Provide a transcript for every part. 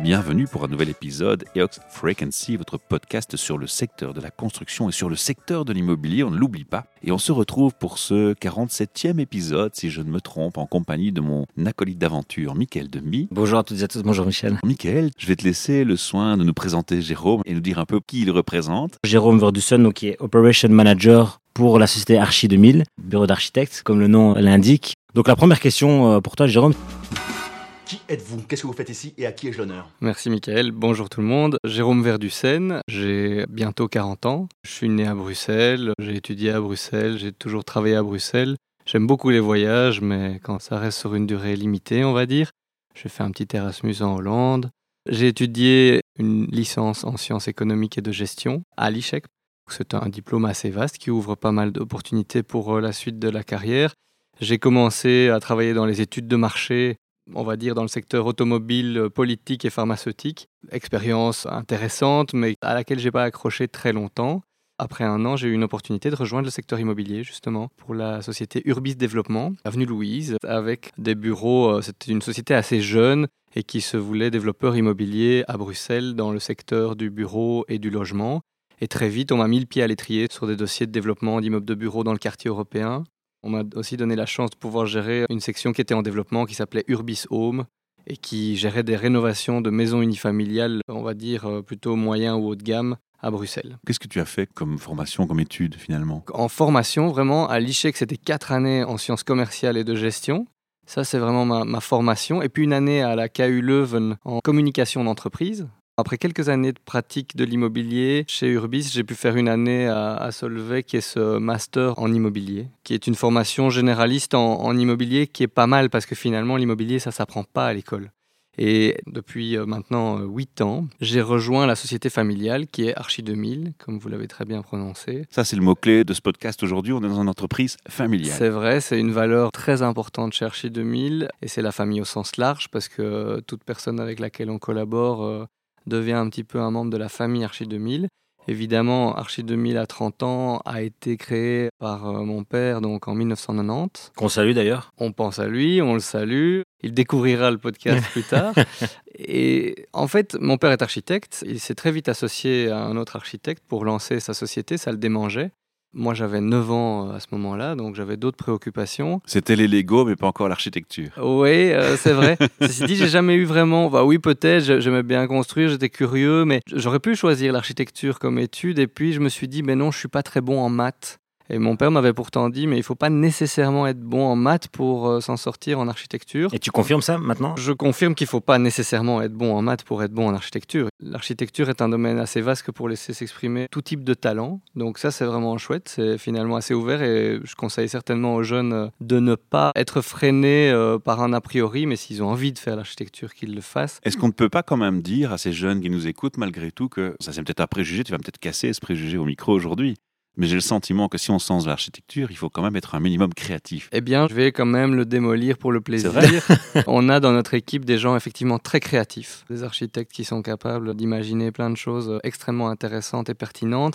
Bienvenue pour un nouvel épisode EOX Frequency, votre podcast sur le secteur de la construction et sur le secteur de l'immobilier, on ne l'oublie pas. Et on se retrouve pour ce 47e épisode, si je ne me trompe, en compagnie de mon acolyte d'aventure, Mickaël Dumbi. Bonjour à toutes et à tous, bonjour Michel. Mickaël, je vais te laisser le soin de nous présenter Jérôme et nous dire un peu qui il représente. Jérôme Verdussen, donc, qui est Operation Manager pour la société Archi 2000, bureau d'architectes, comme le nom l'indique. Donc la première question euh, pour toi, Jérôme. Qui êtes-vous? Qu'est-ce que vous faites ici et à qui ai-je l'honneur? Merci Michael, bonjour tout le monde. Jérôme Verdussen, j'ai bientôt 40 ans. Je suis né à Bruxelles, j'ai étudié à Bruxelles, j'ai toujours travaillé à Bruxelles. J'aime beaucoup les voyages, mais quand ça reste sur une durée limitée, on va dire. J'ai fait un petit Erasmus en Hollande. J'ai étudié une licence en sciences économiques et de gestion à l'ICHEC. C'est un diplôme assez vaste qui ouvre pas mal d'opportunités pour euh, la suite de la carrière. J'ai commencé à travailler dans les études de marché on va dire, dans le secteur automobile, euh, politique et pharmaceutique. Expérience intéressante, mais à laquelle j'ai pas accroché très longtemps. Après un an, j'ai eu une opportunité de rejoindre le secteur immobilier, justement, pour la société Urbis Développement, avenue Louise, avec des bureaux. Euh, c'était une société assez jeune et qui se voulait développeur immobilier à Bruxelles dans le secteur du bureau et du logement. Et très vite, on m'a mis le pied à l'étrier sur des dossiers de développement d'immeubles de bureaux dans le quartier européen. On m'a aussi donné la chance de pouvoir gérer une section qui était en développement qui s'appelait Urbis Home et qui gérait des rénovations de maisons unifamiliales, on va dire euh, plutôt moyen ou haut de gamme à Bruxelles. Qu'est-ce que tu as fait comme formation, comme étude finalement? En formation, vraiment, à l'ICHEC, c'était quatre années en sciences commerciales et de gestion. Ça, c'est vraiment ma, ma, formation. Et puis une année à la KU Leuven en communication d'entreprise. Après quelques années de pratique de l'immobilier chez Urbis, j'ai pu faire une année à, Solvay qui est ce master en immobilier, qui est une formation généraliste en, immobilier qui est pas mal parce que finalement l'immobilier ça s'apprend pas à l'école. Et depuis euh, maintenant 8 euh, ans, j'ai rejoint la société familiale qui est Archi 2000, comme vous l'avez très bien prononcé. Ça, c'est le mot-clé de ce podcast aujourd'hui. On est dans une entreprise familiale. C'est vrai, c'est une valeur très importante chez Archi 2000 et c'est la famille au sens large parce que toute personne avec laquelle on collabore euh, devient un petit peu un membre de la famille Archi 2000. Évidemment, Archi 2000 à 30 ans a été créé par euh, mon père donc en 1990. Qu'on salue d'ailleurs. On pense à lui, on le salue. Il découvrira le podcast plus tard. Et en fait, mon père est architecte. Il s'est très vite associé à un autre architecte pour lancer sa société. Ça le démangeait. Moi, j'avais 9 ans euh, à ce moment-là, donc j'avais d'autres préoccupations. C'était les Lego, mais pas encore l'architecture. Oui, euh, c'est vrai. Ceci dit, j'ai jamais eu vraiment. Bah oui, peut-être, j'aimais bien construire, j'étais curieux, mais j'aurais pu choisir l'architecture comme étude. Et puis, je me suis dit, mais non, je suis pas très bon en maths. Et mon père m'avait pourtant dit, mais il faut pas nécessairement être bon en maths pour euh, s'en sortir en architecture. Et tu confirmes ça maintenant? Je confirme qu'il faut pas nécessairement être bon en maths pour être bon en architecture. L'architecture est un domaine assez vaste pour laisser s'exprimer tout type de talent. Donc ça, c'est vraiment chouette. C'est finalement assez ouvert et je conseille certainement aux jeunes euh, de ne pas être freinés euh, par un a priori, mais s'ils ont envie de faire l'architecture, qu'ils le fassent. Est-ce qu'on ne peut pas quand même dire à ces jeunes qui nous écoutent, malgré tout, que ça c'est peut-être un préjugé, tu vas peut-être casser ce préjugé au micro aujourd'hui, mais j'ai le sentiment que si on sens l'architecture, il faut quand même être un minimum créatif. Eh bien, je vais quand même le démolir pour le plaisir. on a dans notre équipe des gens effectivement très créatifs, des architectes qui sont capables d'imaginer plein de choses extrêmement intéressantes et pertinentes.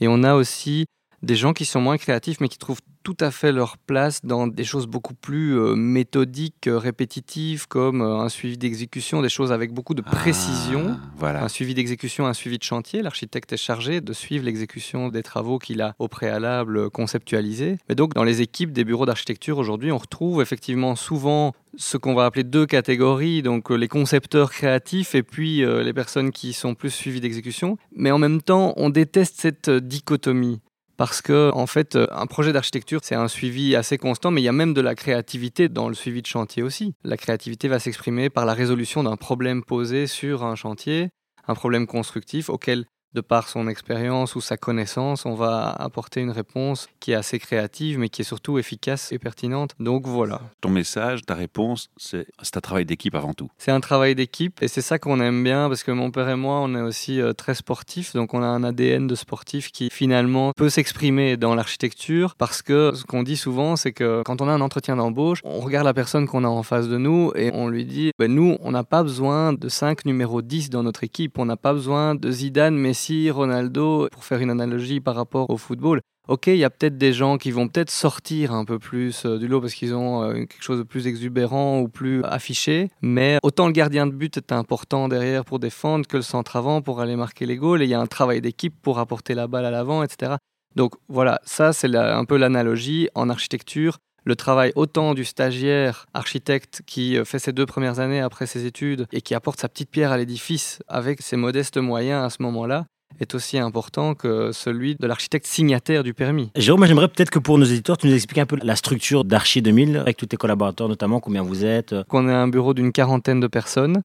Et on a aussi des gens qui sont moins créatifs mais qui trouvent tout à fait leur place dans des choses beaucoup plus euh, méthodiques, euh, répétitives, comme euh, un suivi d'exécution, des choses avec beaucoup de ah, précision. voilà. Un suivi d'exécution, un suivi de chantier. L'architecte est chargé de suivre l'exécution des travaux qu'il a au préalable conceptualisés. Mais donc, dans les équipes des bureaux d'architecture aujourd'hui, on retrouve effectivement souvent ce qu'on va appeler deux catégories, donc les concepteurs créatifs et puis les personnes qui sont plus suivies d'exécution. Mais en même temps, on déteste cette dichotomie parce que en fait euh, un projet d'architecture c'est un suivi assez constant mais il y a même de la créativité dans le suivi de chantier aussi. La créativité va s'exprimer par la résolution d'un problème posé sur un chantier, un problème constructif auquel de par son expérience ou sa connaissance, on va apporter une réponse qui est assez créative, mais qui est surtout efficace et pertinente. Donc voilà. Ton message, ta réponse, c'est c'est un travail d'équipe avant tout. C'est un travail d'équipe et c'est ça qu'on aime bien parce que mon père et moi, on est aussi euh, très sportifs, donc on a un ADN de sportif qui finalement peut s'exprimer dans l'architecture parce que ce qu'on dit souvent, c'est que quand on a un entretien d'embauche, on regarde la personne qu'on a en face de nous et on lui dit, ben, nous, on n'a pas besoin de 5 numéros 10 dans notre équipe, on n'a pas besoin de Zidane, Messi, Ronaldo, pour faire une analogie par rapport au football. Ok, il y a peut-être des gens qui vont peut-être sortir un peu plus euh, du lot parce qu'ils ont euh, quelque chose de plus exubérant ou plus affiché, mais autant le gardien de but est important derrière pour défendre que le centre avant pour aller marquer les goals et il y a un travail d'équipe pour apporter la balle à l'avant, etc. Donc voilà, ça c'est un peu l'analogie en architecture. Le travail autant du stagiaire architecte qui euh, fait ses deux premières années après ses études et qui apporte sa petite pierre à l'édifice avec ses modestes moyens à ce moment-là est aussi important que celui de l'architecte signataire du permis. Jérôme, j'aimerais peut-être que pour nos éditeurs, tu nous expliques un peu la structure d'Archi 2000 avec tous tes collaborateurs, notamment combien vous êtes. euh, qu'on est un bureau d'une quarantaine de personnes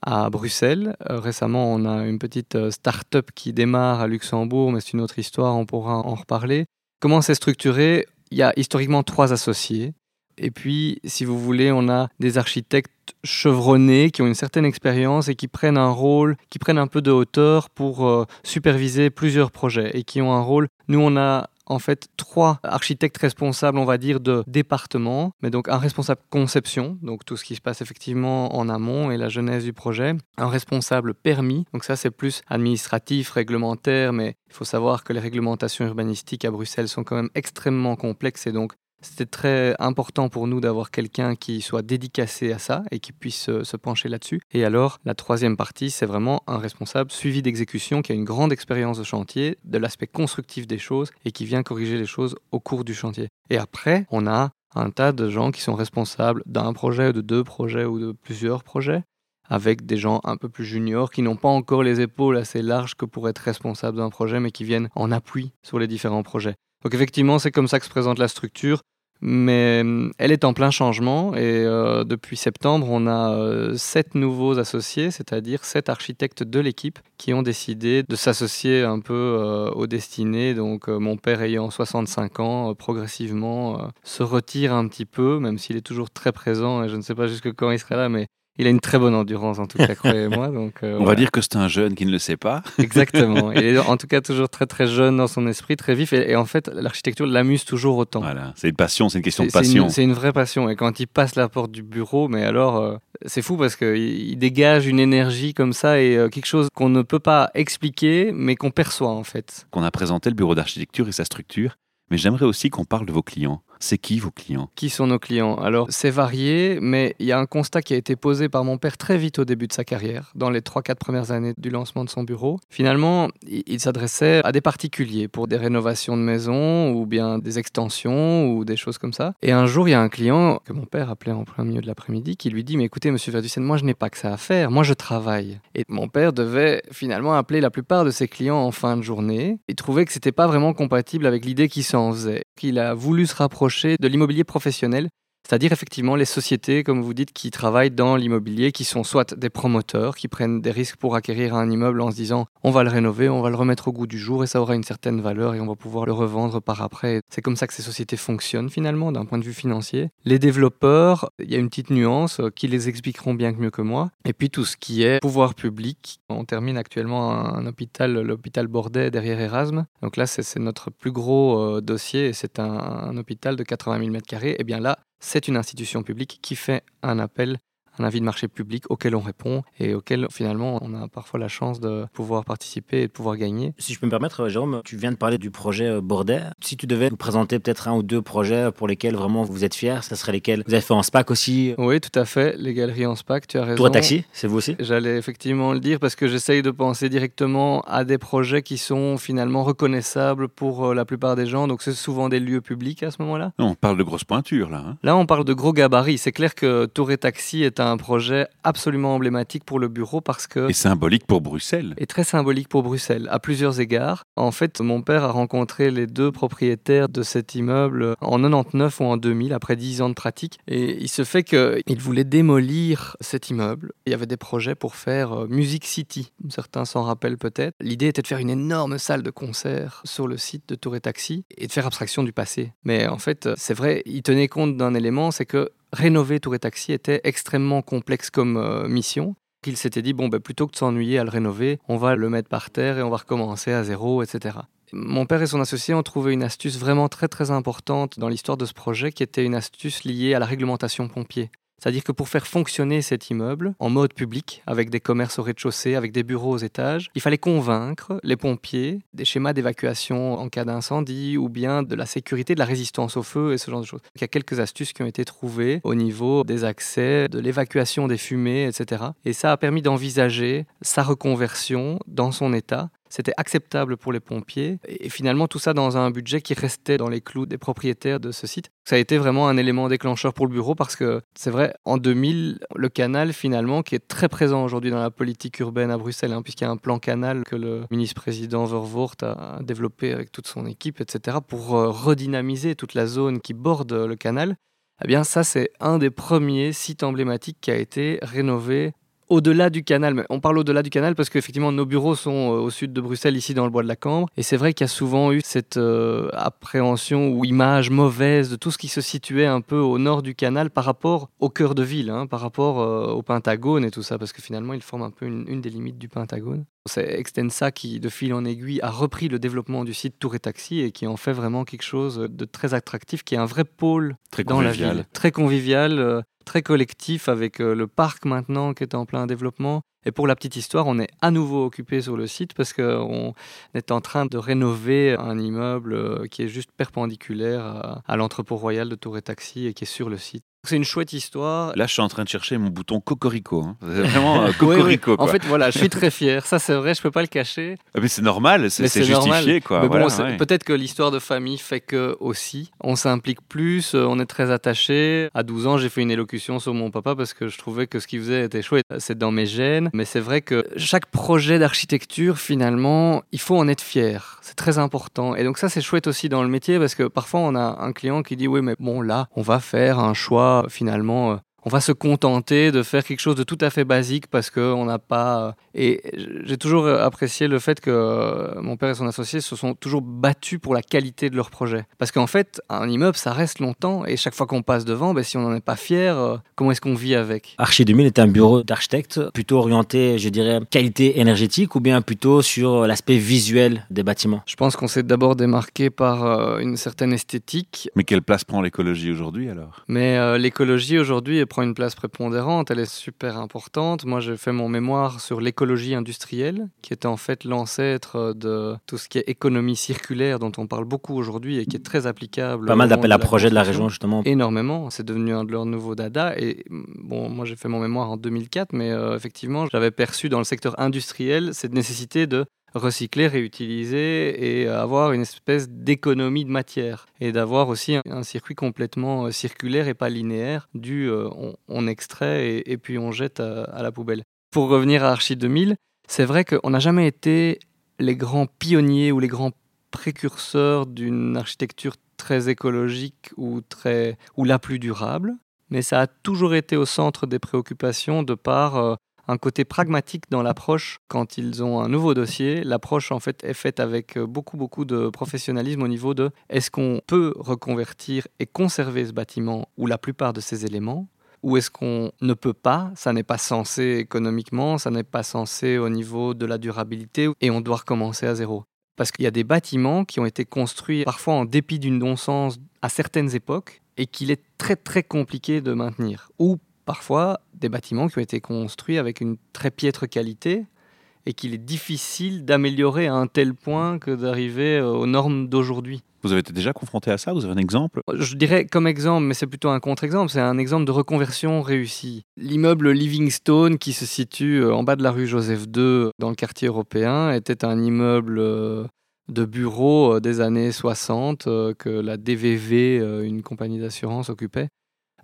à Bruxelles. Euh, récemment, on a une petite start-up qui démarre à Luxembourg, mais c'est une autre histoire, on pourra en reparler. Comment c'est structuré Il y a historiquement trois associés. Et puis, si vous voulez, on a des architectes chevronnés qui ont une certaine expérience et qui prennent un rôle, qui prennent un peu de hauteur pour euh, superviser plusieurs projets et qui ont un rôle. Nous, on a en fait trois architectes responsables, on va dire, de département, mais donc un responsable conception, donc tout ce qui se passe effectivement en amont et la genèse du projet, un responsable permis, donc ça c'est plus administratif, réglementaire, mais il faut savoir que les réglementations urbanistiques à Bruxelles sont quand même extrêmement complexes et donc c'était très important pour nous d'avoir quelqu'un qui soit dédicacé à ça et qui puisse euh, se pencher là-dessus. Et alors, la troisième partie, c'est vraiment un responsable suivi d'exécution qui a une grande expérience de chantier, de l'aspect constructif des choses et qui vient corriger les choses au cours du chantier. Et après, on a un tas de gens qui sont responsables d'un projet, de deux projets ou de plusieurs projets avec des gens un peu plus juniors qui n'ont pas encore les épaules assez larges que pour être responsables d'un projet, mais qui viennent en appui sur les différents projets. Donc effectivement, c'est comme ça que se présente la structure, mais hum, elle est en plein changement et euh, depuis septembre, on a euh, sept nouveaux associés, c'est-à-dire sept architectes de l'équipe qui ont décidé de s'associer un peu euh, aux destinées. Donc euh, mon père ayant 65 ans, progressivement se retire un petit peu, même s'il est toujours très présent et je ne sais pas jusque quand il sera là, mais il a une très bonne endurance en tout cas, croyez-moi. Donc, euh, On va dire que c'est un jeune qui ne le sait pas. Exactement. Il est en tout cas toujours très très jeune dans son esprit, très vif. Et, et en fait, l'architecture l'amuse toujours autant. Voilà, c'est une passion, c'est une question de c'est passion. une- C'est une, vraie passion. Et quand il passe la porte du bureau, mais alors, euh, c'est fou parce qu'il il dégage une énergie comme ça et euh, quelque chose qu'on ne peut pas expliquer, mais qu'on perçoit en fait. Qu'on a présenté le bureau d'architecture et sa structure, mais j'aimerais aussi qu'on parle de vos clients. C'est qui vos clients? Qui sont nos clients? Alors, c'est varié, mais il y a un constat qui a été posé par mon père très vite au début de sa carrière, dans les 3-4 premières années du lancement de son bureau. Finalement, il, s'adressait à des particuliers pour des rénovations de maisons ou bien des extensions ou des choses comme ça. Et un jour, il y a un client que mon père appelait en plein milieu de l'après-midi qui lui dit Mais écoutez, monsieur Verdussen, moi, je n'ai pas que ça à faire, moi, je travaille. Et mon père devait finalement appeler la plupart de ses clients en fin de journée. Il trouvait que c'était pas vraiment compatible avec l'idée qu'il s'en faisait. Il a voulu se rapprocher de l'immobilier professionnel, c'est-à-dire effectivement les sociétés, comme vous dites, qui travaillent dans l'immobilier, qui sont soit des promoteurs, qui prennent des risques pour acquérir un immeuble en se disant on va le rénover, on va le remettre au goût du jour et ça aura une certaine valeur et on va pouvoir le revendre par après. C'est comme ça que ces sociétés fonctionnent finalement d'un point de vue financier. Les développeurs, il y a une petite nuance euh, qui les expliqueront bien mieux que moi. Et puis tout ce qui est pouvoir public. On termine actuellement un, hôpital, l'hôpital Bordet derrière Erasme. Donc là, c'est notre plus gros euh, dossier et c'est un, un hôpital de 80 000 m2. Et bien là, c'est une institution publique qui fait un appel, un avis de marché public auquel on répond et auquel finalement on a parfois la chance de pouvoir participer et de pouvoir gagner. Si je peux me permettre, euh, Jérôme, tu viens de parler du projet euh, Bordet. Si tu devais nous présenter peut-être un ou deux projets pour lesquels vraiment vous êtes fiers, ça serait lesquels? Vous avez fait en SPAC aussi? Oui, tout à fait. Les galeries en SPAC, tu as raison. Tour à taxi, c'est vous aussi? J'allais effectivement le dire parce que j'essaye de penser directement à des projets qui sont finalement reconnaissables pour euh, la plupart des gens. Donc c'est souvent des lieux publics à ce moment-là? Non, On parle de grosses pointures là. hein. Là, on parle de gros gabarits. C'est clair que Tour et Taxi est un, un projet absolument emblématique pour le bureau parce que Et symbolique pour Bruxelles. est très symbolique pour Bruxelles à plusieurs égards. En fait, mon père a rencontré les deux propriétaires de cet immeuble en 99 ou en 2000 après 10 ans de pratique et il se fait qu'il voulait démolir cet immeuble. Il y avait des projets pour faire euh, Music City, certains s'en rappellent peut-être. L'idée était de faire une énorme salle de concert sur le site de Tour et Taxi et de faire abstraction du passé. Mais en fait, c'est vrai, il tenait compte d'un élément, c'est que rénover Tour et Taxi était extrêmement complexe comme euh, mission. Il s'était dit, bon, ben, plutôt que de s'ennuyer à le rénover, on va le mettre par terre et on va recommencer à zéro, etc. Mon père et son associé ont trouvé une astuce vraiment très très importante dans l'histoire de ce projet qui était une astuce liée à la réglementation pompier. C'est-à-dire que pour faire fonctionner cet immeuble en mode public, avec des commerces au rez-de-chaussée, avec des bureaux aux étages, il fallait convaincre les pompiers des schémas d'évacuation en cas d'incendie ou bien de la sécurité, de la résistance au feu et ce genre de choses. Il y a quelques astuces qui ont été trouvées au niveau des accès, de l'évacuation des fumées, etc. Et ça a permis d'envisager sa reconversion dans son état c'était acceptable pour les pompiers et finalement tout ça dans un budget qui restait dans les clous des propriétaires de ce site. Ça a été vraiment un élément déclencheur pour le bureau parce que c'est vrai, en 2000, le canal finalement qui est très présent aujourd'hui dans la politique urbaine à Bruxelles, hein, puisqu'il y a un plan canal que le ministre-président Vervoort a développé avec toute son équipe, etc., pour euh, redynamiser toute la zone qui borde le canal. Eh bien, ça, c'est un des premiers sites emblématiques qui a été rénové au-delà du canal. Mais on parle au-delà du canal parce qu'effectivement, nos bureaux sont euh, au sud de Bruxelles, ici dans le bois de la Cambre. Et c'est vrai qu'il y a souvent eu cette euh, appréhension ou image mauvaise de tout ce qui se situait un peu au nord du canal par rapport au cœur de ville, hein, par rapport euh, au Pentagone et tout ça, parce que finalement, il forme un peu une, une des limites du Pentagone. C'est Extensa qui, de fil en aiguille, a repris le développement du site Tour et Taxi et qui en fait vraiment quelque chose de très attractif, qui est un vrai pôle Très dans la ville. Très convivial, très collectif avec euh, le parc maintenant qui est en plein développement. Et pour la petite histoire, on est à nouveau occupé sur le site parce qu'on est en train de rénover un immeuble euh, qui est juste perpendiculaire à, à l'entrepôt royal de Tour et Taxi et qui est sur le site. C'est une chouette histoire. Là, je suis en train de chercher mon bouton Cocorico. hein. C'est vraiment euh, Oui, oui. Cocorico. En fait, voilà, je suis très fier. Ça, c'est vrai, je peux pas le cacher. Ah, Mais c'est normal, c'est c'est normal. justifié. Quoi. Mais bon, Voilà, ouais. peut-être que l'histoire de famille fait que aussi, on s'implique plus, euh, on est très attaché. À 12 ans, j'ai fait une élocution sur mon papa parce que je trouvais que ce qu'il faisait était chouette. C'est dans mes gènes. Mais c'est vrai que chaque projet d'architecture, finalement, il faut en être fier. C'est très important. Et donc ça, c'est chouette aussi dans le métier parce que parfois, on a un client qui dit, oui, mais bon, là, on va faire un choix finalement. Euh, on va se contenter de faire quelque chose de tout à fait basique parce qu'on n'a pas. Et j'ai toujours apprécié le fait que euh, mon père et son associé se sont toujours battus pour la qualité de leur projet. Parce qu'en fait, un immeuble, ça reste longtemps et chaque fois qu'on passe devant, ben, si on n'en est pas fier, euh, comment est-ce qu'on vit avec? Archi 2000 est un bureau d'architecte plutôt orienté, je dirais, qualité énergétique ou bien plutôt sur l'aspect visuel des bâtiments? Je pense qu'on s'est d'abord démarqué par euh, une certaine esthétique, Mais quelle place prend l'écologie aujourd'hui alors? Mais euh, l'écologie aujourd'hui prend une place prépondérante, elle est super importante. Moi j'ai fait mon mémoire sur l'écologie industrielle, qui est en fait l'ancêtre euh, de tout ce qui est économie circulaire dont on parle beaucoup aujourd'hui et qui est très applicable. Pas mal d'appels à projets de la région, justement. Énormément, c'est devenu un de leurs nouveaux dada. Et mm, bon, moi j'ai fait mon mémoire en 2004, mais euh, effectivement, j'avais perçu dans le secteur industriel cette nécessité de recycler, réutiliser et avoir une espèce d'économie de matière et d'avoir aussi un, circuit complètement euh, circulaire et pas linéaire du euh, on, extrait et, puis on jette à, à la poubelle. Pour revenir à Archi 2000, c'est vrai qu'on n'a jamais été les grands pionniers ou les grands précurseurs d'une architecture très écologique ou, très, ou la plus durable, mais ça a toujours été au centre des préoccupations de par euh, un côté pragmatique dans l'approche. Quand ils ont un nouveau dossier, l'approche en fait est faite avec euh, beaucoup beaucoup de professionnalisme au niveau de est-ce qu'on peut reconvertir et conserver ce bâtiment ou la plupart de ces éléments? Ou est-ce qu'on ne peut pas? Ça n'est pas censé économiquement, ça n'est pas censé au niveau de la durabilité et on doit recommencer à zéro. Parce qu'il y a des bâtiments qui ont été construits parfois en dépit d'une non-sens à certaines époques et qu'il est très très compliqué de maintenir. Ou parfois des bâtiments qui ont été construits avec une très piètre qualité et qu'il est difficile d'améliorer à un tel point que d'arriver euh, aux normes d'aujourd'hui. Vous avez été déjà confronté à ça? Vous avez un exemple? Je dirais comme exemple, mais c'est plutôt un contre-exemple, c'est un exemple de reconversion réussie. L'immeuble Livingstone, qui se situe euh, en bas de la rue Joseph II, dans le quartier européen, était un immeuble euh, de bureaux des années 60 euh, que la DVV, une compagnie d'assurance, occupait.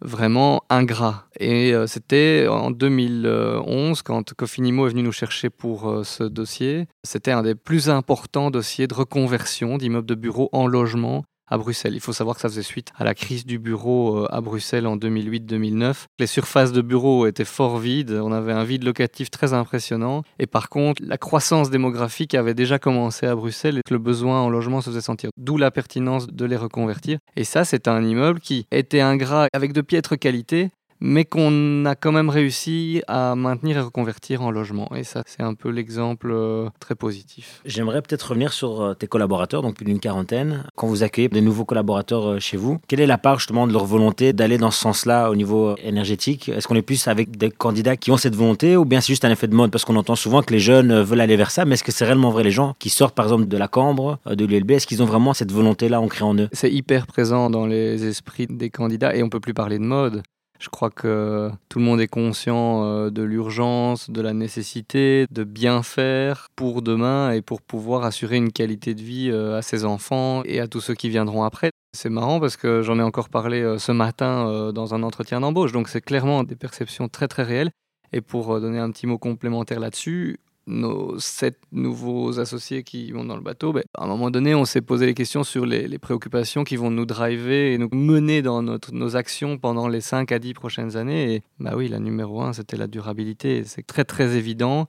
Vraiment ingrat. Et euh, c'était en 2011, quand Cofinimo est venu nous chercher pour euh, ce dossier. C'était un des plus importants dossiers de reconversion d'immeubles de bureaux en logement à Bruxelles. Il faut savoir que ça faisait suite à la crise du bureau euh, à Bruxelles en 2008-2009. Les surfaces de bureaux étaient fort vides, on avait un vide locatif très impressionnant. Et par contre, la croissance démographique avait déjà commencé à Bruxelles et le besoin en logement se faisait sentir. D'où la pertinence de les reconvertir. Et ça, c'est un immeuble qui était ingrat avec de piètres qualités, mais qu'on a quand même réussi à maintenir et reconvertir en logement. Et ça, c'est un peu l'exemple euh, très positif. J'aimerais peut-être revenir sur euh, tes collaborateurs, donc plus d'une quarantaine. Quand vous accueillez des nouveaux collaborateurs euh, chez vous, quelle est la part justement de leur volonté d'aller dans ce sens-là au niveau énergétique? Est-ce qu'on est plus avec des candidats qui ont cette volonté ou bien c'est juste un effet de mode? Parce qu'on entend souvent que les jeunes veulent aller vers ça, mais est-ce que c'est réellement vrai? Les gens qui sortent par exemple de la Cambre, de l'ULB, est-ce qu'ils ont vraiment cette volonté-là ancrée en eux? C'est hyper présent dans les esprits des candidats et on peut plus parler de mode. Je crois que tout le monde est conscient euh, de l'urgence, de la nécessité de bien faire pour demain et pour pouvoir assurer une qualité de vie euh, à ses enfants et à tous ceux qui viendront après. C'est marrant parce que j'en ai encore parlé euh, ce matin dans un entretien d'embauche, donc c'est clairement des perceptions très très réelles. Et pour donner un petit mot complémentaire là-dessus, nos sept nouveaux associés qui vont dans le bateau, ben, à un moment donné, on s'est posé les questions sur les, préoccupations qui vont nous driver et nous mener dans notre, nos actions pendant les 5 à 10 prochaines années. Et bah oui, la numéro un, c'était la durabilité. C'est très très évident.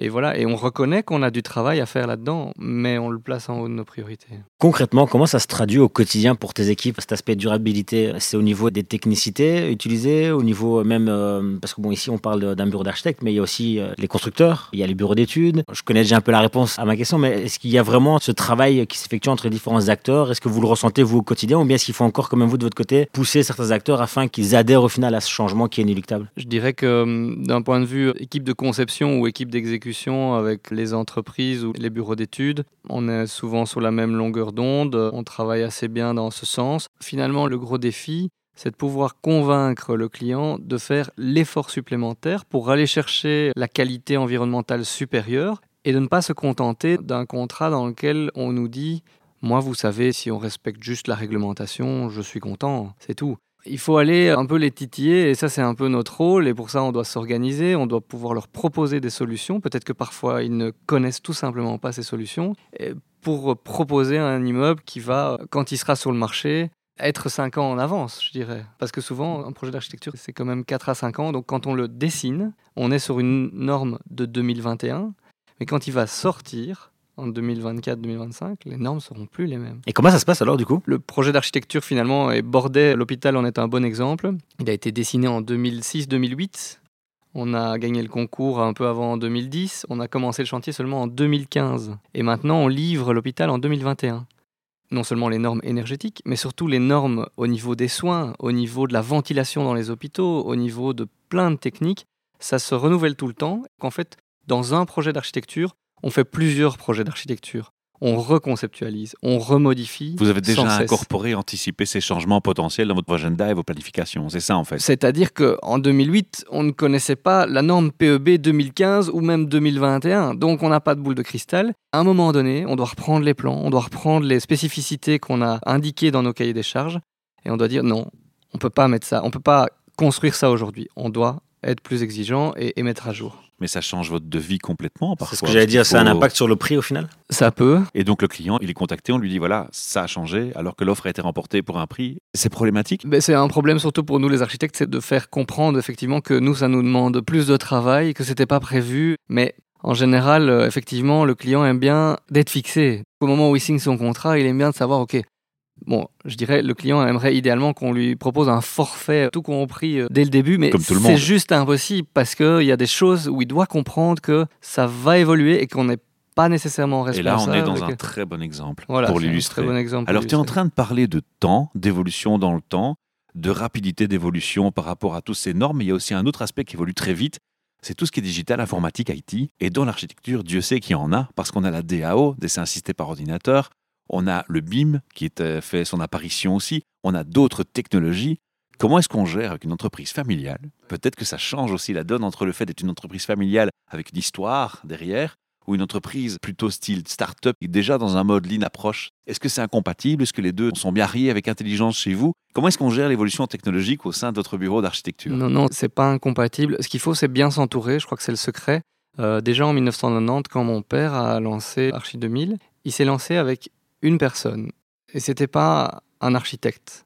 Et voilà, et on reconnaît qu'on a du travail à faire là-dedans, mais on le place en haut de nos priorités. Concrètement, comment ça se traduit au quotidien pour tes équipes Cet aspect de durabilité, c'est au niveau des technicités utilisées, au niveau même, euh, parce que bon, ici on parle d'un bureau d'architecte, mais il y a aussi euh, les constructeurs, il y a les bureaux d'études. Je connais déjà un peu la réponse à ma question, mais est-ce qu'il y a vraiment ce travail qui s'effectue entre les différents acteurs? Est-ce que vous le ressentez vous au quotidien, ou bien est-ce qu'il faut encore, comme vous de votre côté, pousser certains acteurs afin qu'ils adhèrent au final à ce changement qui est inéluctable? Je dirais que hum, d'un point de vue équipe de conception ou équipe d'exécution, avec les entreprises ou les bureaux d'études. On est souvent sur la même longueur d'onde, on travaille assez bien dans ce sens. Finalement, le gros défi, c'est de pouvoir convaincre le client de faire l'effort supplémentaire pour aller chercher la qualité environnementale supérieure et de ne pas se contenter d'un contrat dans lequel on nous dit moi, vous savez, si on respecte juste la réglementation, je suis content, c'est tout. Il faut aller un peu les titiller et ça c'est un peu notre rôle et pour ça on doit s'organiser, on doit pouvoir leur proposer des solutions. Peut-être que parfois ils ne connaissent tout simplement pas ces solutions pour proposer un immeuble qui va, quand il sera sur le marché, être 5 ans en avance, je dirais. Parce que souvent, un projet d'architecture, c'est quand même 4 à 5 ans. Donc quand on le dessine, on est sur une norme de 2021. Mais quand il va sortir, en 2024-2025, les normes seront plus les mêmes. Et comment ça se passe alors du coup? Le projet d'architecture finalement est bordé, l'hôpital en est un bon exemple. Il a été dessiné en 2006-2008. On a gagné le concours un peu avant en 2010. On a commencé le chantier seulement en 2015. Et maintenant, on livre l'hôpital en 2021 non seulement les normes énergétiques, mais surtout les normes au niveau des soins, au niveau de la ventilation dans les hôpitaux, au niveau de plein de techniques. Ça se renouvelle tout le temps. Qu'en fait, dans un projet d'architecture, on fait plusieurs projets d'architecture. On reconceptualise, on remodifie. Vous avez déjà incorporé, anticipé ces changements potentiels dans votre agenda et vos planifications, c'est ça en fait? C'est-à-dire qu'en 2008, on ne connaissait pas la norme PEB 2015 ou même 2021, donc on n'a pas de boule de cristal. À un moment donné, on doit reprendre les plans, on doit reprendre les spécificités qu'on a indiquées dans nos cahiers des charges, et on doit dire non, on ne peut pas mettre ça, on ne peut pas construire ça aujourd'hui, on doit être plus exigeant et, mettre à jour. Mais ça change votre devis complètement parfois. C'est ce que j'allais dire, ça a un impact sur le prix au final? Ça peut. Et donc le client, il est contacté, on lui dit voilà, ça a changé alors que l'offre a été remportée pour un prix. C'est problématique? Mais C'est un problème surtout pour nous les architectes, c'est de faire comprendre effectivement que nous, ça nous demande plus de travail, que c'était pas prévu. Mais en général, euh, effectivement, le client aime bien d'être fixé. Au moment où il signe son contrat, il aime bien de savoir, OK, Bon, je dirais, le client aimerait idéalement qu'on lui propose un forfait tout compris euh, dès le début, mais c'est juste impossible parce qu'il y a des choses où il doit comprendre que ça va évoluer et qu'on n'est pas nécessairement responsable. Et là, on est dans un très bon exemple pour l'illustrer. Bon Alors, tu es en train de parler de temps, d'évolution dans le temps, de rapidité d'évolution par rapport à toutes ces normes, mais il y a aussi un autre aspect qui évolue très vite, c'est tout ce qui est digital, informatique, IT. Et dans l'architecture, Dieu sait qu'il y en a, parce qu'on a la DAO, dessin assisté par ordinateur, on a le BIM qui a fait son apparition aussi, on a d'autres technologies. Comment est-ce qu'on gère avec une entreprise familiale? Peut-être que ça change aussi la donne entre le fait d'être une entreprise familiale avec une histoire derrière ou une entreprise plutôt style start-up qui est déjà dans un mode lean approche Est-ce que c'est incompatible? Est-ce que les deux sont bien riés avec intelligence chez vous? Comment est-ce qu'on gère l'évolution technologique au sein de votre bureau d'architecture? Non, non, c'est pas incompatible. Ce qu'il faut, c'est bien s'entourer. Je crois que c'est le secret. Euh, déjà en 1990, quand mon père a lancé Archi 2000, il s'est lancé avec une personne. Et c'était pas un architecte.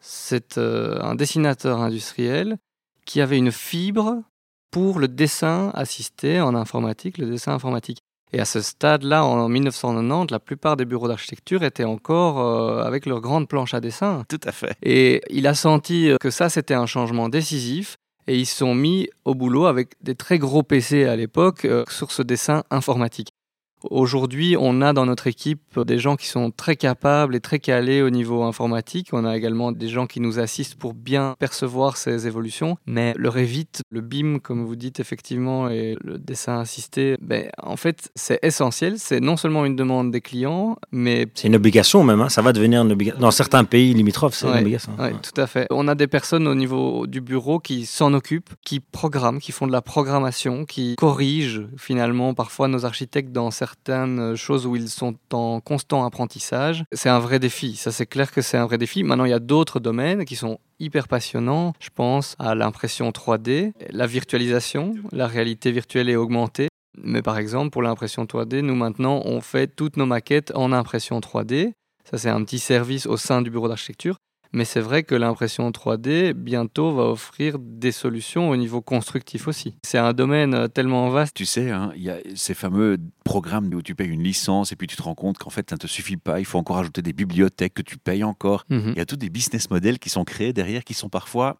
C'est euh, un dessinateur industriel qui avait une fibre pour le dessin assisté en informatique, le dessin informatique. Et à ce stade-là, en 1990, la plupart des bureaux d'architecture étaient encore euh, avec leurs grandes planches à dessin. Tout à fait. Et il a senti que ça, c'était un changement décisif. Et ils se sont mis au boulot avec des très gros PC à l'époque euh, sur ce dessin informatique. Aujourd'hui, on a dans notre équipe des gens qui sont très capables et très calés au niveau informatique. On a également des gens qui nous assistent pour bien percevoir ces évolutions. Mais le Revit, le BIM, comme vous dites effectivement, et le dessin assisté, ben, en fait, c'est essentiel. C'est non seulement une demande des clients, mais... C'est une obligation même. Hein. Ça va devenir une obligation. Dans certains pays limitrophes, c'est Ouais, une obligation. Oui, tout à fait. On a des personnes au niveau du bureau qui s'en occupent, qui programment, qui font de la programmation, qui corrigent finalement parfois nos architectes dans certaines choses où ils sont en constant apprentissage. C'est un vrai défi, ça c'est clair que c'est un vrai défi. Maintenant, il y a d'autres domaines qui sont hyper passionnants. Je pense à l'impression 3D, la virtualisation, la réalité virtuelle et augmentée. Mais par exemple, pour l'impression 3D, nous maintenant, on fait toutes nos maquettes en impression 3D. Ça, c'est un petit service au sein du bureau d'architecture. Mais c'est vrai que l'impression 3D, bientôt, va offrir des solutions au niveau constructif aussi. C'est un domaine euh, tellement vaste. Tu sais, hein, il y a ces fameux programmes où tu payes une licence et puis tu te rends compte qu'en fait, ça ne te suffit pas. Il faut encore ajouter des bibliothèques que tu payes encore. Mhm. Il y a tous des business models qui sont créés derrière qui sont parfois,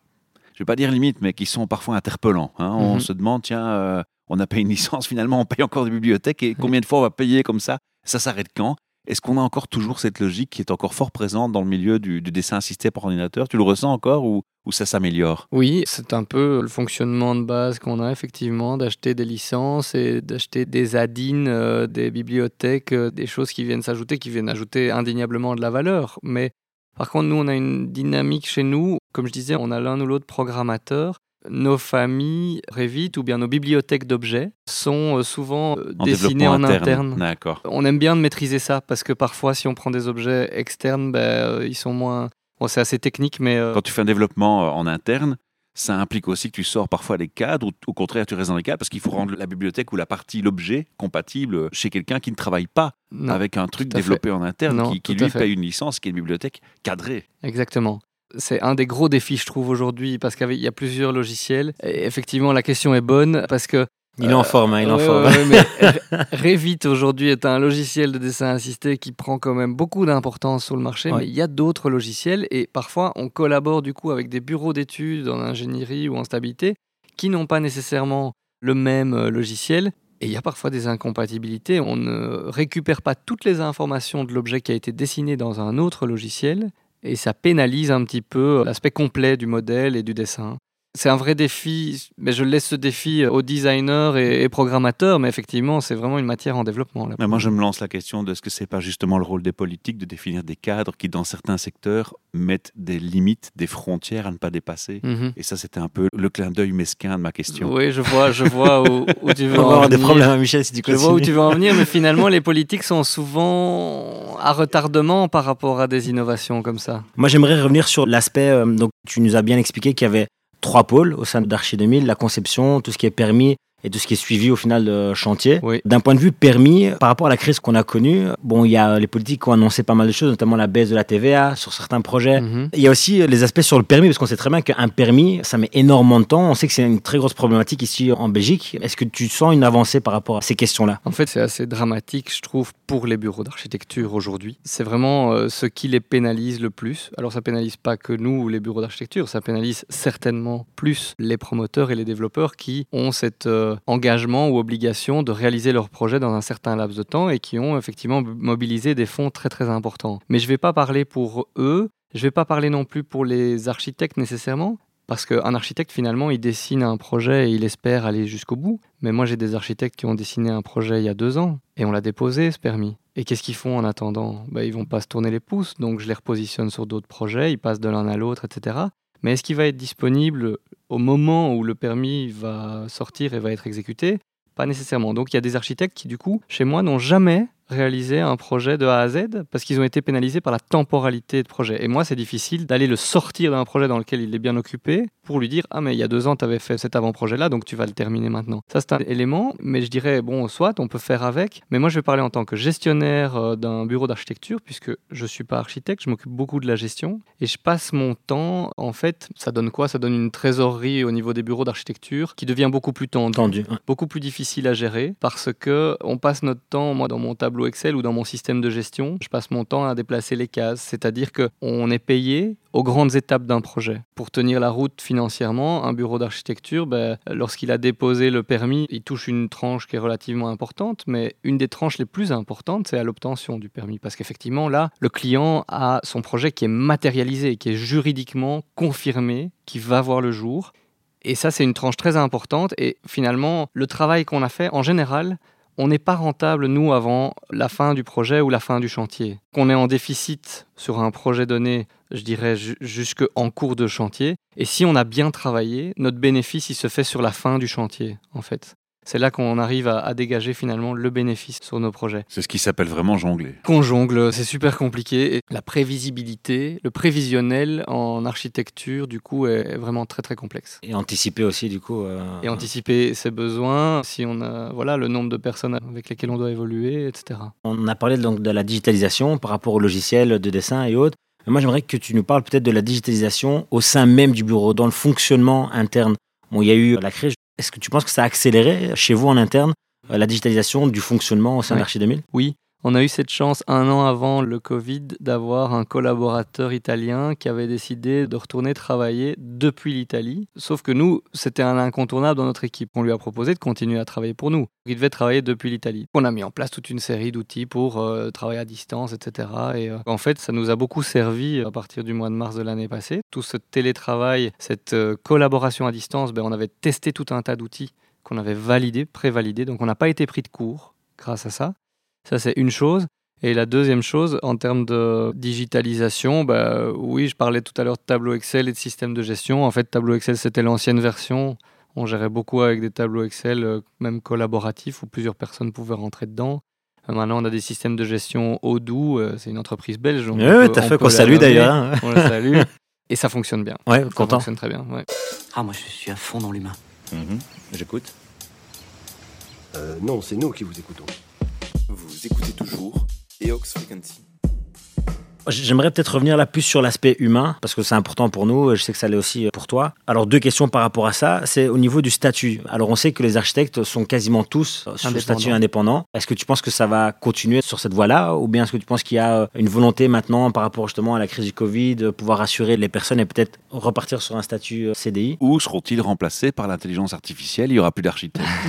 je vais pas dire limite, mais qui sont parfois interpellants. hein. On Mhm. se demande, tiens, euh, on a payé une licence, finalement, on paye encore des bibliothèques et combien de fois on va payer comme ça? Ça s'arrête quand? Est-ce qu'on a encore toujours cette logique qui est encore fort présente dans le milieu du, dessin assisté par ordinateur? Tu le ressens encore ou, ou ça s'améliore? Oui, c'est un peu le fonctionnement de base qu'on a effectivement, d'acheter des licences et d'acheter des add-ins, euh, des bibliothèques, euh, des choses qui viennent s'ajouter, qui viennent ajouter indéniablement de la valeur. Mais par contre, nous, on a une dynamique chez nous. Comme je disais, on a l'un ou l'autre programmateur. Nos familles Revit ou bien nos bibliothèques d'objets sont euh, souvent euh, En dessinées en interne. On aime bien de maîtriser ça parce que parfois, si on prend des objets externes, ben, euh, ils sont moins. Bon, c'est assez technique, mais euh, Quand tu fais un développement en interne, ça implique aussi que tu sors parfois les cadres ou au contraire tu restes dans les cadres parce qu'il faut rendre la bibliothèque ou la partie, l'objet compatible chez quelqu'un qui ne travaille pas non, avec un truc développé en interne Non, qui, qui lui paye une licence qui est une bibliothèque cadrée. exactement. C'est un des gros défis, je trouve, aujourd'hui, parce qu'il y a plusieurs logiciels. Et effectivement, la question est bonne, parce que Il en forme, hein, il en Ouais, forme. ouais, ouais, mais Re- Revit aujourd'hui est un logiciel de dessin assisté qui prend quand même beaucoup d'importance sur le marché, mais il y a d'autres logiciels et parfois on collabore du coup avec des bureaux d'études en ingénierie ou en stabilité qui n'ont pas nécessairement le même euh, logiciel. Et il y a parfois des incompatibilités. On ne récupère pas toutes les informations de l'objet qui a été dessiné dans un autre logiciel et ça pénalise un petit peu l'aspect complet du modèle et du dessin. C'est un vrai défi, mais je laisse ce défi aux designers et, et programmateurs, mais effectivement, c'est vraiment une matière en développement. là. Mais moi je me lance la question de est-ce que c'est pas justement le rôle des politiques de définir des cadres qui dans certains secteurs mettent des limites, des frontières à ne pas dépasser? Mhm. Et ça c'était un peu le clin d'œil mesquin de ma question. Oui, je vois, je vois où, où tu veux On va en avoir des venir. problèmes, Michel, si tu Je continues. vois où tu veux en venir, mais finalement, les politiques sont souvent à retardement par rapport à des innovations comme ça. Moi, j'aimerais revenir sur l'aspect. euh, donc, tu nous as bien expliqué qu'il y avait trois pôles au sein d'Archi 2000 la conception, tout ce qui est permis et tout ce qui est suivi au final de chantier. Oui. D'un point de vue permis, par rapport à la crise qu'on a connue, bon, il y a les politiques qui ont annoncé pas mal de choses, notamment la baisse de la TVA sur certains projets. Mhm. Il y a aussi les aspects sur le permis, parce qu'on sait très bien qu'un permis, ça met énormément de temps. On sait que c'est une très grosse problématique ici en Belgique. Est-ce que tu sens une avancée par rapport à ces questions-là? En fait, c'est assez dramatique, je trouve, pour les bureaux d'architecture aujourd'hui. C'est vraiment euh, ce qui les pénalise le plus. Alors, ça pénalise pas que nous, les bureaux d'architecture, ça pénalise certainement plus les promoteurs et les développeurs qui ont cet euh, engagement ou obligation de réaliser leur projet dans un certain laps de temps et qui ont effectivement mobilisé des fonds très très importants. Mais je vais pas parler pour eux, je vais pas parler non plus pour les architectes nécessairement. Parce qu'un architecte, finalement, il dessine un projet et il espère aller jusqu'au bout. Mais moi, j'ai des architectes qui ont dessiné un projet il y a deux ans et on l'a déposé, ce permis. Et qu'est-ce qu'ils font en attendant? Bah, Ils vont pas se tourner les pouces, donc je les repositionne sur d'autres projets, ils passent de l'un à l'autre, etc. Mais est-ce qu'il va être disponible au moment où le permis va sortir et va être exécuté Pas nécessairement. Donc il y a des architectes qui, du coup, chez moi, n'ont jamais réaliser un projet de A à Z parce qu'ils ont été pénalisés par la temporalité de projet. Et moi, c'est difficile d'aller le sortir d'un projet dans lequel il est bien occupé pour lui dire Ah, mais il y a deux ans, tu avais fait cet avant-projet-là, donc tu vas le terminer maintenant. Ça, c'est un élément, mais je dirais, bon, soit on peut faire avec, mais moi, je vais parler en tant que gestionnaire euh, d'un bureau d'architecture, puisque je ne suis pas architecte, je m'occupe beaucoup de la gestion et je passe mon temps, en fait, ça donne quoi? Ça donne une trésorerie au niveau des bureaux d'architecture qui devient beaucoup plus tendue, Tendu. ouais. beaucoup plus difficile à gérer parce que on passe notre temps, moi, dans mon tableau Excel ou dans mon système de gestion, je passe mon temps à déplacer les cases. C'est-à-dire qu'on est payé aux grandes étapes d'un projet. Pour tenir la route financièrement, un bureau d'architecture, ben, lorsqu'il a déposé le permis, il touche une tranche qui est relativement importante, mais une des tranches les plus importantes, c'est à l'obtention du permis. Parce qu'effectivement, là, le client a son projet qui est matérialisé, qui est juridiquement confirmé, qui va voir le jour. Et ça, c'est une tranche très importante. Et finalement, le travail qu'on a fait, en général, on n'est pas rentable, nous, avant la fin du projet ou la fin du chantier. Qu'on est en déficit sur un projet donné, je dirais, ju- jusqu'en cours de chantier. Et si on a bien travaillé, notre bénéfice, il se fait sur la fin du chantier, en fait. C'est là qu'on arrive à, à dégager finalement le bénéfice sur nos projets. C'est ce qui s'appelle vraiment jongler. Qu'on jongle, c'est super compliqué. Et la prévisibilité, le prévisionnel en architecture, du coup, est vraiment très très complexe Et anticiper aussi, du coup. euh, et anticiper ses besoins, si on a voilà, le nombre de personnes avec lesquelles on doit évoluer, etc. On a parlé donc de la digitalisation par rapport aux logiciels de dessin et autres. Mais moi, j'aimerais que tu nous parles peut-être de la digitalisation au sein même du bureau, dans le fonctionnement interne. Bon, il y a eu la crise. Est-ce que tu penses que ça a accéléré chez vous en interne euh, la digitalisation du fonctionnement au sein Ouais. d'Archi 2000 Oui, on a eu cette chance un an avant le Covid d'avoir un collaborateur italien qui avait décidé de retourner travailler depuis l'Italie. Sauf que nous, c'était un incontournable dans notre équipe. On lui a proposé de continuer à travailler pour nous. Il devait travailler depuis l'Italie. On a mis en place toute une série d'outils pour euh, travailler à distance, etc. Et euh, en fait, ça nous a beaucoup servi à partir du mois de mars de l'année passée. Tout ce télétravail, cette euh, collaboration à distance, ben, on avait testé tout un tas d'outils qu'on avait validés, prévalidés. Donc on n'a pas été pris de cours grâce à ça. Ça, c'est une chose. Et la deuxième chose, en termes de digitalisation, bah, oui, je parlais tout à l'heure de tableau Excel et de système de gestion. En fait, tableau Excel, c'était l'ancienne version. On gérait beaucoup avec des tableaux Excel, euh, même collaboratifs, où plusieurs personnes pouvaient rentrer dedans. Euh, Maintenant, on a des systèmes de gestion Odoo. euh, C'est une entreprise belge. Oui, tout à fait, qu'on la salue d'ailleurs. hein. On le salue. Et ça fonctionne bien. Ouais, Ça content. fonctionne très bien. ouais. Ah, moi je suis à fond dans l'humain. J'écoute. Euh, non, c'est nous qui vous écoutons. Vous écoutez toujours Eox Frequency. J'aimerais peut-être revenir là plus sur l'aspect humain, parce que c'est important pour nous, et je sais que ça l'est aussi pour toi. Alors, deux questions par rapport à ça. C'est au niveau du statut. Alors, on sait que les architectes sont quasiment tous euh, sous statut indépendant. Est-ce que tu penses que ça va continuer sur cette voie-là, ou bien est-ce que tu penses qu'il y a euh, une volonté maintenant, par rapport justement à la crise du Covid, de pouvoir rassurer les personnes et peut-être repartir sur un statut euh, CDI Ou seront-ils remplacés par l'intelligence artificielle? Il n'y aura plus d'architectes.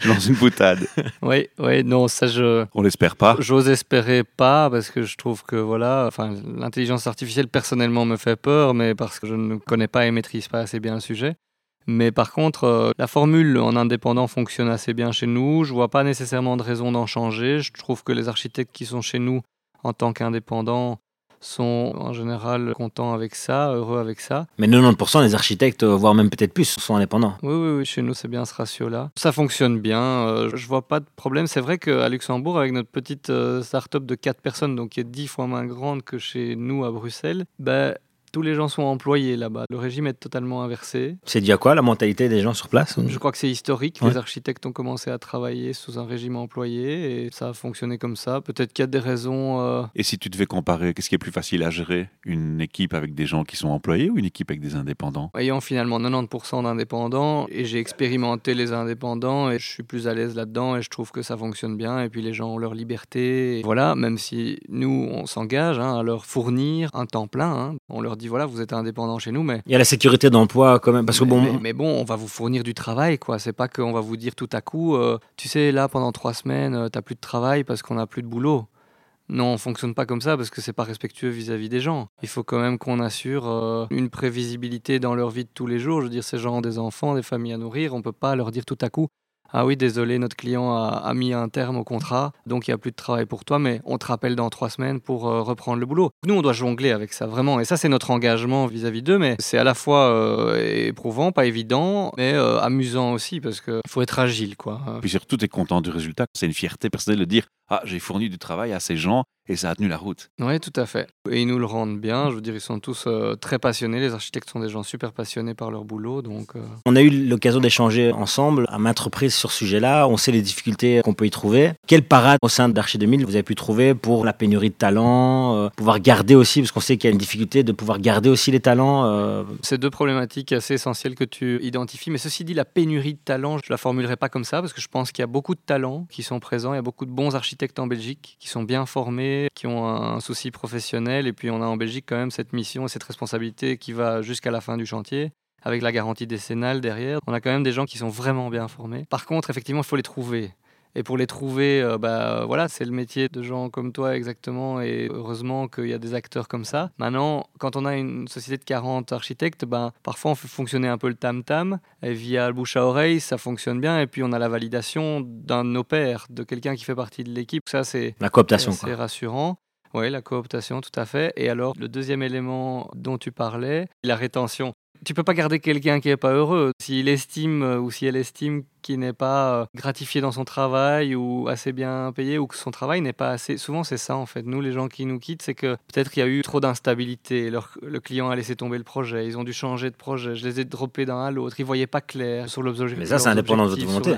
je lance une boutade. Oui, oui, non, ça, je, On l'espère pas. J'ose espérer pas parce que je trouve que voilà, enfin, l'intelligence artificielle personnellement me fait peur, mais parce que je ne connais pas et maîtrise pas assez bien le sujet. Mais par contre, euh, la formule en indépendant fonctionne assez bien chez nous. Je vois pas nécessairement de raison d'en changer. Je trouve que les architectes qui sont chez nous en tant qu'indépendants sont en général contents avec ça, heureux avec ça. Mais 90% des architectes, euh, voire même peut-être plus, sont indépendants. Oui, oui, oui, chez nous, c'est bien ce ratio-là. Ça fonctionne bien, euh, je vois pas de problème. C'est vrai qu'à Luxembourg, avec notre petite euh, start-up de 4 personnes, donc qui est 10 fois moins grande que chez nous à Bruxelles, ben, tous les gens sont employés là-bas. Le régime est totalement inversé. C'est dû à quoi la mentalité des gens sur place Je crois que c'est historique. Ouais. Les architectes ont commencé à travailler sous un régime employé et ça a fonctionné comme ça. Peut-être qu'il y a des raisons. euh, Et si tu devais comparer, qu'est-ce qui est plus facile à gérer? Une équipe avec des gens qui sont employés ou une équipe avec des indépendants? Ayant finalement 90% d'indépendants, et j'ai expérimenté les indépendants, et je suis plus à l'aise là-dedans, et je trouve que ça fonctionne bien, et puis les gens ont leur liberté. Et voilà, même si nous, on s'engage hein, à leur fournir un temps plein, hein. on leur dit, voilà, vous êtes indépendant chez nous, mais... Il y a la sécurité d'emploi quand même, parce que bon, mais- mais bon, on va vous fournir du travail, quoi. C'est pas qu'on va vous dire tout à coup, euh, tu sais, là, pendant trois semaines, euh, t'as plus de travail parce qu'on n'a plus de boulot. Non, on fonctionne pas comme ça parce que c'est pas respectueux vis-à-vis des gens. Il faut quand même qu'on assure euh, une prévisibilité dans leur vie de tous les jours. Je veux dire, ces gens ont des enfants, des familles à nourrir. On peut pas leur dire tout à coup ah oui, désolé, notre client a, mis un terme au contrat, donc il n'y a plus de travail pour toi, mais on te rappelle dans trois semaines pour euh, reprendre le boulot. Nous, on doit jongler avec ça, vraiment. Et ça, c'est notre engagement vis-à-vis d'eux, mais c'est à la fois euh, éprouvant, pas évident, mais euh, amusant aussi, parce qu'il faut être agile, quoi. Puis surtout, tu es content du résultat. C'est une fierté personnelle de dire Ah, j'ai fourni du travail à ces gens et ça a tenu la route. Oui, tout à fait. Et ils nous le rendent bien. Je veux dire, ils sont tous euh, très passionnés. Les architectes sont des gens super passionnés par leur boulot. Donc, euh, On a eu l'occasion d'échanger ensemble à maintes reprises sur ce sujet-là. On sait les difficultés qu'on peut y trouver. Quelle parade au sein d'Archi 2000 vous avez pu trouver pour la pénurie de talents, euh, pouvoir garder aussi, parce qu'on sait qu'il y a une difficulté de pouvoir garder aussi les talents. euh, c'est deux problématiques assez essentielles que tu identifies. Mais ceci dit, la pénurie de talents, je la formulerai pas comme ça parce que je pense qu'il y a beaucoup de talents qui sont présents. Il y a beaucoup de bons architectes en Belgique qui sont bien formés, qui ont un souci professionnel. Et puis, on a en Belgique quand même cette mission et cette responsabilité qui va jusqu'à la fin du chantier. Avec la garantie décennale derrière, on a quand même des gens qui sont vraiment bien formés. Par contre, effectivement, il faut les trouver. Et pour les trouver, euh, bah, voilà, c'est le métier de gens comme toi exactement. Et heureusement qu'il y a des acteurs comme ça. Maintenant, quand on a une société de 40 architectes, ben, parfois on fait fonctionner un peu le tam-tam. Et via le bouche à oreille, ça fonctionne bien. Et puis on a la validation d'un pairs, de quelqu'un qui fait partie de l'équipe. Ça, c'est la cooptation. c'est rassurant. Oui, la cooptation, tout à fait. Et alors, le deuxième élément dont tu parlais, la rétention. Tu peux pas garder quelqu'un qui est pas heureux. S'il estime euh, ou si elle estime qu'il n'est pas euh, gratifié dans son travail ou assez bien payé ou que son travail n'est pas assez. Souvent, c'est ça en fait. Nous, les gens qui nous quittent, c'est que peut-être qu'il y a eu trop d'instabilité. Leur- Le client a laissé tomber le projet. Ils ont dû changer de projet. Je les ai droppés d'un à l'autre. Ils voyaient pas clair sur l'objectif. Mais ça, c'est indépendant de votre volonté.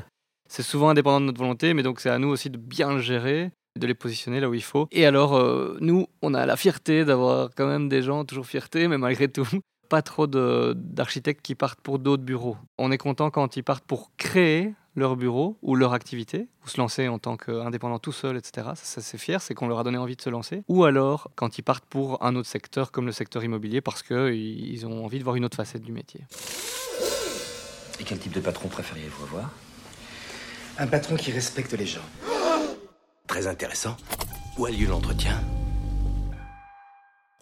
C'est souvent indépendant de notre volonté, mais donc c'est à nous aussi de bien le gérer, de les positionner là où il faut. Et alors, euh, nous, on a la fierté d'avoir quand même des gens, toujours fierté, mais malgré tout, pas trop d'architectes qui partent pour d'autres bureaux. On est content quand ils partent pour créer leur bureau ou leur activité, ou se lancer en tant qu'indépendant tout seul, etc. Ça, ça, c'est fier, c'est qu'on leur a donné envie de se lancer. Ou alors quand ils partent pour un autre secteur, comme le secteur immobilier, parce qu'ils ils ont envie de voir une autre facette du métier. Et quel type de patron préfériez-vous avoir? Un patron qui respecte les gens. Très intéressant. Où a lieu l'entretien?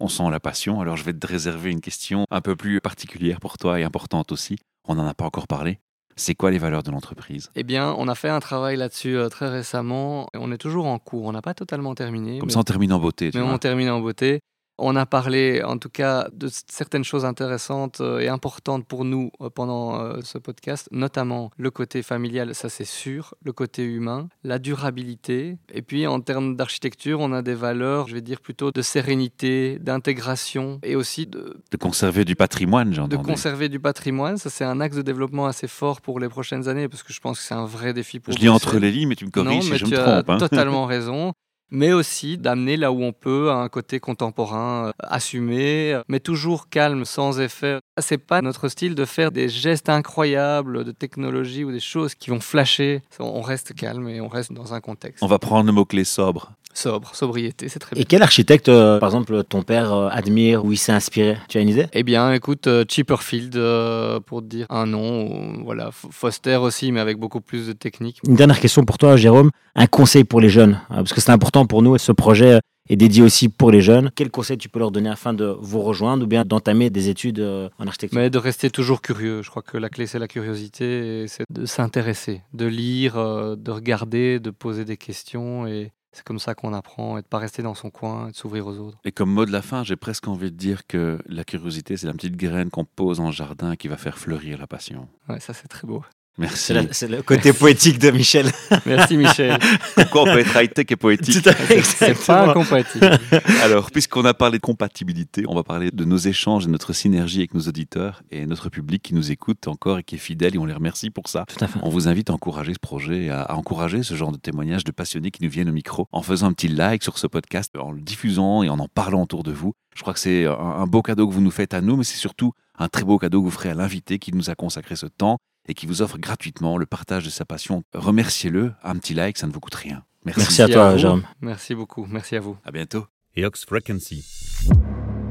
On sent la passion, alors je vais te réserver une question un peu plus particulière pour toi et importante aussi. On n'en a pas encore parlé. C'est quoi les valeurs de l'entreprise? Eh bien, on a fait un travail là-dessus euh, très récemment. On est toujours en cours. On n'a pas totalement terminé. Comme mais- ça, on termine en beauté. Tu mais vois. on termine en beauté. On a parlé en tout cas de certaines choses intéressantes euh, et importantes pour nous euh, pendant euh, ce podcast, notamment le côté familial, ça c'est sûr, le côté humain, la durabilité. Et puis en termes d'architecture, on a des valeurs, je vais dire plutôt de sérénité, d'intégration et aussi de, De conserver du patrimoine, j'ai de conserver du patrimoine. Ça c'est un axe de développement assez fort pour les prochaines années parce que je pense que c'est un vrai défi pour Je dis entre les lignes, mais tu me corriges Non, si mais je tu me as trompe. hein. totalement raison. Mais aussi d'amener là où on peut un côté contemporain, euh, assumé, euh, mais toujours calme, sans effet. C'est pas notre style de faire des gestes incroyables de technologie ou des choses qui vont flasher. On reste calme et on reste dans un contexte On va prendre le mot-clé sobre. Sobre, sobriété, c'est très Et bien. quel architecte, euh, par exemple, ton père euh, admire ou il s'est inspiré? Tu as une idée? Eh bien, écoute, euh, Chipperfield, euh, pour te dire un nom, voilà, Foster aussi, mais avec beaucoup plus de technique. Une dernière question pour toi, Jérôme. Un conseil pour les jeunes, parce que c'est important pour nous. et Ce projet est dédié aussi pour les jeunes. Quel conseil tu peux leur donner afin de vous rejoindre ou bien d'entamer des études en architecture? Mais de rester toujours curieux. Je crois que la clé, c'est la curiosité, et c'est de s'intéresser, de lire, de regarder, de poser des questions. Et c'est comme ça qu'on apprend, et de pas rester dans son coin, et de s'ouvrir aux autres. Et comme mot de la fin, j'ai presque envie de dire que la curiosité, c'est la petite graine qu'on pose en jardin qui va faire fleurir la passion. Ouais, ça, c'est très beau. Merci. C'est le côté poétique de Michel. Merci, Michel. Pourquoi on peut être high-tech et poétique Tout à fait, c'est pas incompatible. Alors, puisqu'on a parlé de compatibilité, on va parler de nos échanges et de notre synergie avec nos auditeurs et notre public qui nous écoute encore et qui est fidèle et on les remercie pour ça. Tout à fait. On vous invite à encourager ce projet, à, à encourager ce genre de témoignages de passionnés qui nous viennent au micro en faisant un petit like sur ce podcast, en le diffusant et en en parlant autour de vous. Je crois que c'est un, un beau cadeau que vous nous faites à nous, mais c'est surtout un très beau cadeau que vous ferez à l'invité qui nous a consacré ce temps et qui vous offre gratuitement le partage de sa passion. Remerciez-le, un petit like, ça ne vous coûte rien. Merci. Merci à toi. Jérôme. Merci beaucoup. Merci à vous. À bientôt. Eox Frequency,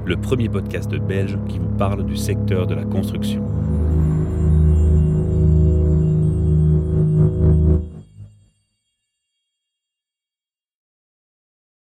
le premier podcast belge qui vous parle du secteur de la construction.